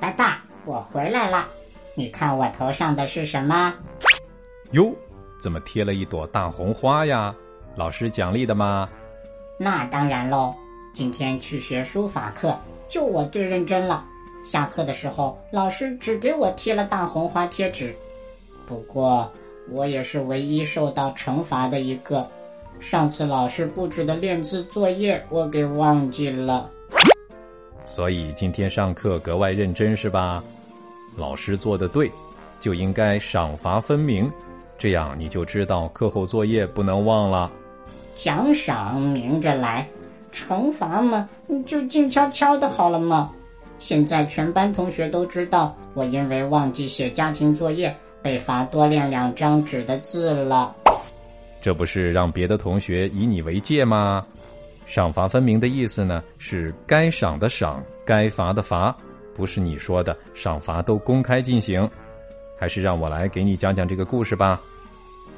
白爸，我回来了，你看我头上的是什么？哟，怎么贴了一朵大红花呀？老师奖励的吗？那当然喽，今天去学书法课，就我最认真了。下课的时候，老师只给我贴了大红花贴纸。不过，我也是唯一受到惩罚的一个。上次老师布置的练字作业，我给忘记了。所以今天上课格外认真是吧？老师做的对，就应该赏罚分明，这样你就知道课后作业不能忘了。奖赏明着来，惩罚嘛就静悄悄的好了嘛。现在全班同学都知道，我因为忘记写家庭作业，被罚多练两张纸的字了。这不是让别的同学以你为戒吗？赏罚分明的意思呢，是该赏的赏，该罚的罚，不是你说的赏罚都公开进行。还是让我来给你讲讲这个故事吧。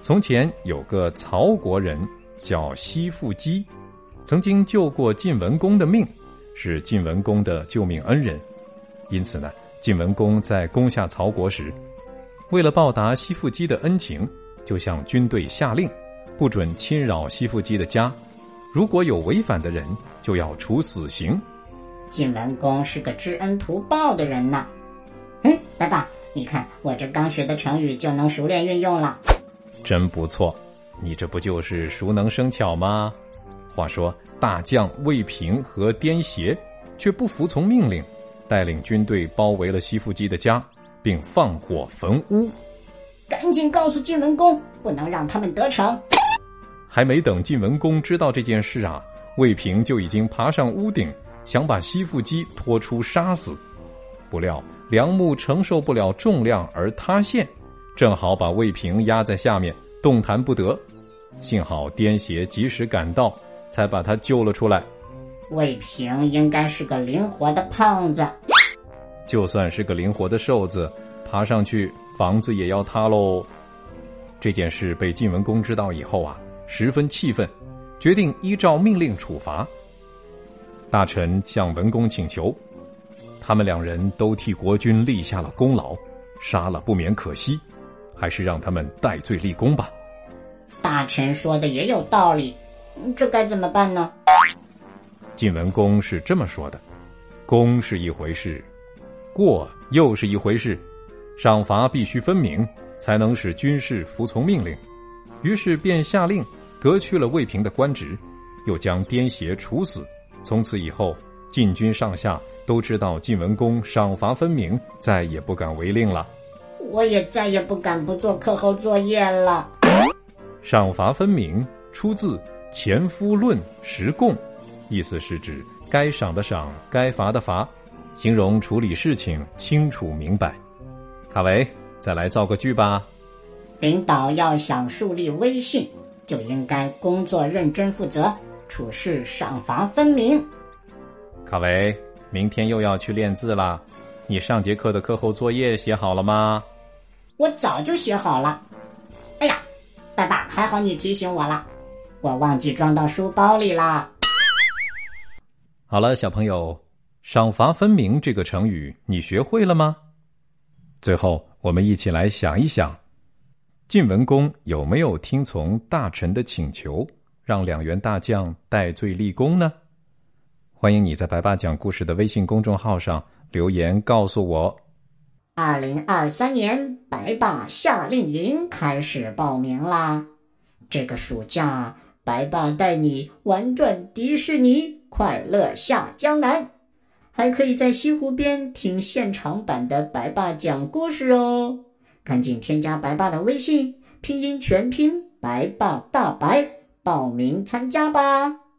从前有个曹国人叫西傅基，曾经救过晋文公的命。是晋文公的救命恩人，因此呢，晋文公在攻下曹国时，为了报答西傅基的恩情，就向军队下令，不准侵扰西傅基的家，如果有违反的人，就要处死刑。晋文公是个知恩图报的人呐。哎，爸爸，你看我这刚学的成语就能熟练运用了，真不错。你这不就是熟能生巧吗？话说。大将魏平和颠邪却不服从命令，带领军队包围了西富基的家，并放火焚屋。赶紧告诉晋文公，不能让他们得逞。还没等晋文公知道这件事啊，魏平就已经爬上屋顶，想把西傅基拖出杀死。不料梁木承受不了重量而塌陷，正好把魏平压在下面，动弹不得。幸好颠邪及时赶到。才把他救了出来。魏平应该是个灵活的胖子，就算是个灵活的瘦子，爬上去房子也要塌喽。这件事被晋文公知道以后啊，十分气愤，决定依照命令处罚。大臣向文公请求，他们两人都替国君立下了功劳，杀了不免可惜，还是让他们戴罪立功吧。大臣说的也有道理。这该怎么办呢？晋文公是这么说的：“功是一回事，过又是一回事，赏罚必须分明，才能使军士服从命令。”于是便下令革去了魏平的官职，又将颠邪处死。从此以后，晋军上下都知道晋文公赏罚分明，再也不敢违令了。我也再也不敢不做课后作业了。赏罚分明出自。前夫论实贡，意思是指该赏的赏，该罚的罚，形容处理事情清楚明白。卡维，再来造个句吧。领导要想树立威信，就应该工作认真负责，处事赏罚分明。卡维，明天又要去练字了，你上节课的课后作业写好了吗？我早就写好了。哎呀，爸爸，还好你提醒我了。我忘记装到书包里啦。好了，小朋友，“赏罚分明”这个成语你学会了吗？最后，我们一起来想一想，晋文公有没有听从大臣的请求，让两员大将戴罪立功呢？欢迎你在白爸讲故事的微信公众号上留言告诉我。二零二三年白爸夏令营开始报名啦！这个暑假。白爸带你玩转迪士尼，快乐下江南，还可以在西湖边听现场版的白爸讲故事哦！赶紧添加白爸的微信，拼音全拼白爸大白，报名参加吧！